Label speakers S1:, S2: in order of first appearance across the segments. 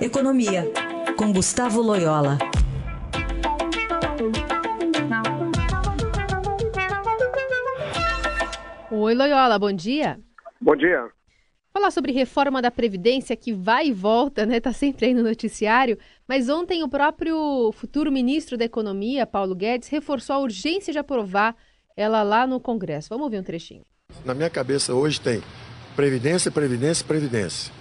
S1: Economia, com Gustavo Loyola.
S2: Oi, Loyola, bom dia.
S3: Bom dia.
S2: Falar sobre reforma da Previdência que vai e volta, né? Tá sempre aí no noticiário. Mas ontem o próprio futuro ministro da Economia, Paulo Guedes, reforçou a urgência de aprovar ela lá no Congresso. Vamos ouvir um trechinho.
S4: Na minha cabeça hoje tem Previdência, Previdência, Previdência.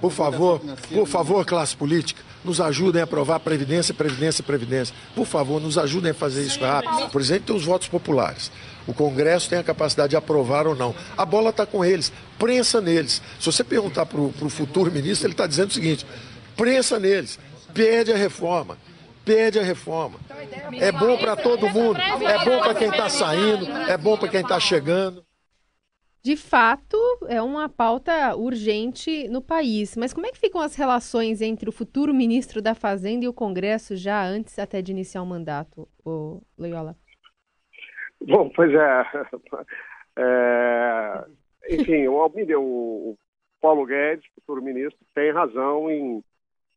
S4: Por favor, por favor, classe política, nos ajudem a aprovar Previdência, Previdência, Previdência. Por favor, nos ajudem a fazer isso rápido. O presidente tem os votos populares. O Congresso tem a capacidade de aprovar ou não. A bola está com eles. Prensa neles. Se você perguntar para o futuro ministro, ele está dizendo o seguinte: prensa neles. Pede a reforma. Pede a reforma. É bom para todo mundo. É bom para quem está saindo. É bom para quem está chegando
S2: de fato, é uma pauta urgente no país. Mas como é que ficam as relações entre o futuro ministro da Fazenda e o Congresso já antes até de iniciar o mandato, o Loyola?
S3: Bom, pois é. é enfim, o Almir, o Paulo Guedes, futuro ministro, tem razão em,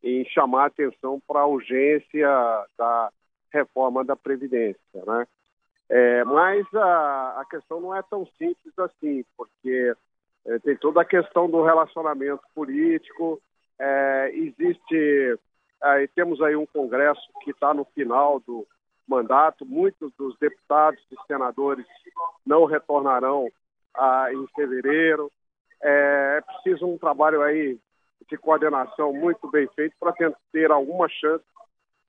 S3: em chamar a atenção para a urgência da reforma da Previdência, né? É, mas a, a, questão não é tão simples assim, porque é, tem toda a questão do relacionamento político, é, existe, é, temos aí um Congresso que está no final do mandato, muitos dos deputados e senadores não retornarão em fevereiro, é, é preciso um trabalho aí de coordenação muito bem feito para ter alguma chance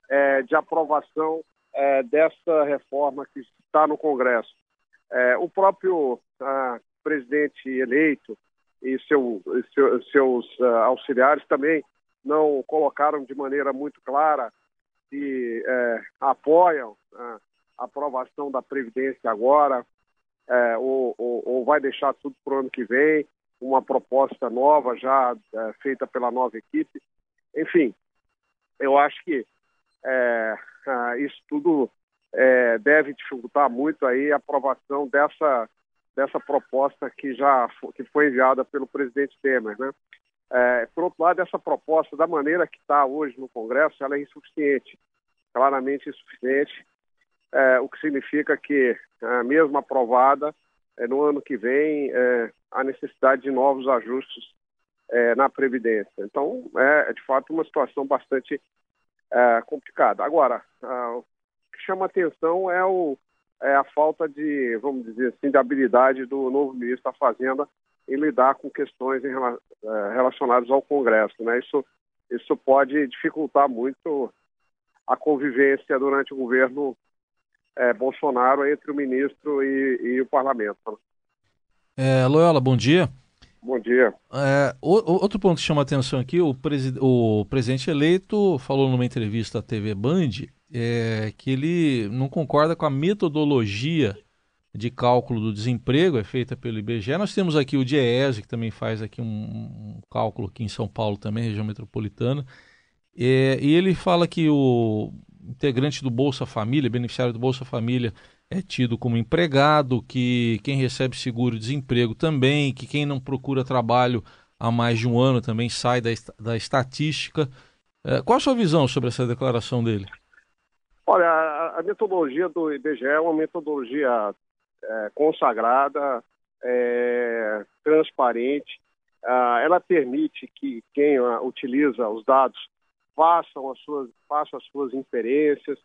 S3: é, de aprovação é, dessa reforma que está no Congresso. É, o próprio ah, presidente eleito e seu, seu, seus ah, auxiliares também não colocaram de maneira muito clara que é, apoiam ah, a aprovação da Previdência agora, é, ou, ou, ou, vai deixar tudo para o ano que vem, uma proposta nova já é, feita pela nova equipe. Enfim, eu acho que ah, isso tudo é, deve dificultar muito aí a aprovação dessa, dessa proposta que já que foi enviada pelo presidente Temer, né? É, por outro lado, essa proposta, da maneira que está hoje no Congresso, ela é insuficiente, claramente insuficiente, é, o que significa que, é, mesmo aprovada, é, no ano que vem, é, há necessidade de novos ajustes é, na Previdência. Então, é, de fato, uma situação bastante é, complicada. Agora, chama atenção é, o, é a falta de, vamos dizer assim, de habilidade do novo ministro da Fazenda em lidar com questões em, é, relacionadas ao Congresso. Né? Isso, isso pode dificultar muito a convivência durante o governo é, Bolsonaro entre o ministro e, e o parlamento.
S5: É, Loyola, bom dia.
S3: Bom dia.
S5: É, outro ponto que chama atenção aqui, o, presi o presidente eleito falou numa entrevista à TV Band é, que ele não concorda com a metodologia de cálculo do desemprego, é feita pelo IBGE. Nós temos aqui o DIEESE, que também faz aqui um, um, cálculo aqui em São Paulo também, região metropolitana. É, e ele fala que o integrante do Bolsa Família, beneficiário do Bolsa Família, é tido como empregado, que quem recebe seguro-desemprego também, que quem não procura trabalho há mais de um ano também sai da, da estatística. É, qual a sua visão sobre essa declaração dele?
S3: Olha, a, metodologia do IBGE é uma metodologia é, consagrada, é, transparente. Ah, ela permite que quem ah, utiliza os dados façam as suas, faça as suas inferências,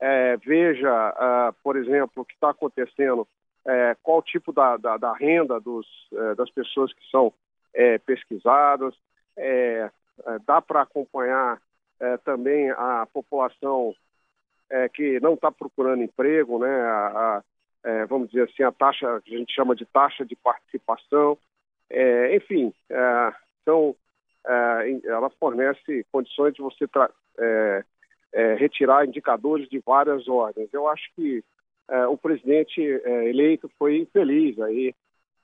S3: é, veja, uh, por exemplo, o que está acontecendo, é, qual tipo da, da, da renda dos, é, das pessoas que são é, pesquisadas, dá para acompanhar também a população que não está procurando emprego, né, a, a, vamos dizer assim, a taxa que a gente chama de taxa de participação, enfim, então ela fornece condições de você é, retirar indicadores de várias ordens. Eu acho que é, o presidente é, eleito foi infeliz aí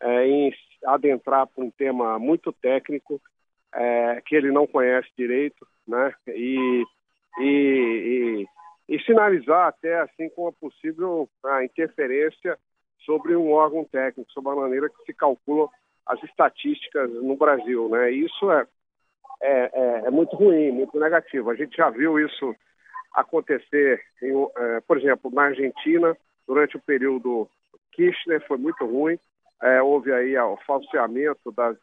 S3: é, em adentrar para um tema muito técnico é, que ele não conhece direito, né? E, e, e, e sinalizar até assim com a possível a interferência sobre um órgão técnico, sobre a maneira que se calculam as estatísticas no Brasil, né? Isso é é, é, é, muito ruim, muito negativo. A gente já viu isso acontecer, em, é, por exemplo, na Argentina, durante o período Kirchner, foi muito ruim. É, houve aí o falseamento das,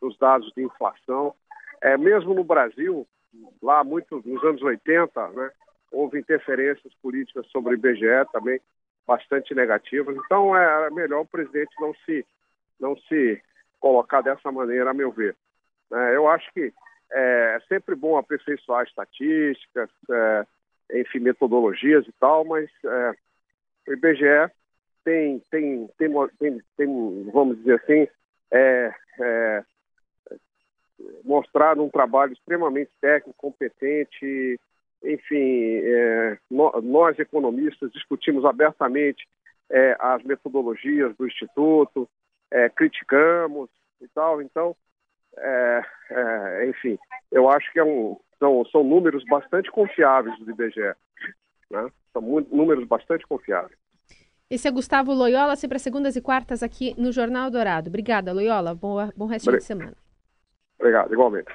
S3: dos dados de inflação. É, mesmo no Brasil, lá muito nos anos 80, né, houve interferências políticas sobre o IBGE também bastante negativas. Então é melhor o presidente não se não se colocar dessa maneira, a meu ver. É, eu acho que é sempre bom aperfeiçoar estatísticas, é, enfim, metodologias e tal, mas é, o IBGE tem, tem, tem, tem, tem vamos dizer assim, é, é, mostrado um trabalho extremamente técnico, competente, enfim, é, nós economistas discutimos abertamente é, as metodologias do Instituto, é, criticamos e tal, então, é, é, enfim, eu acho que é um, são, são números bastante confiáveis do IBGE, né? são números bastante confiáveis.
S2: Esse é Gustavo Loyola, sempre às segundas e quartas aqui no Jornal Dourado. Obrigada, Loyola. Boa, bom resto de semana.
S3: Obrigado, igualmente.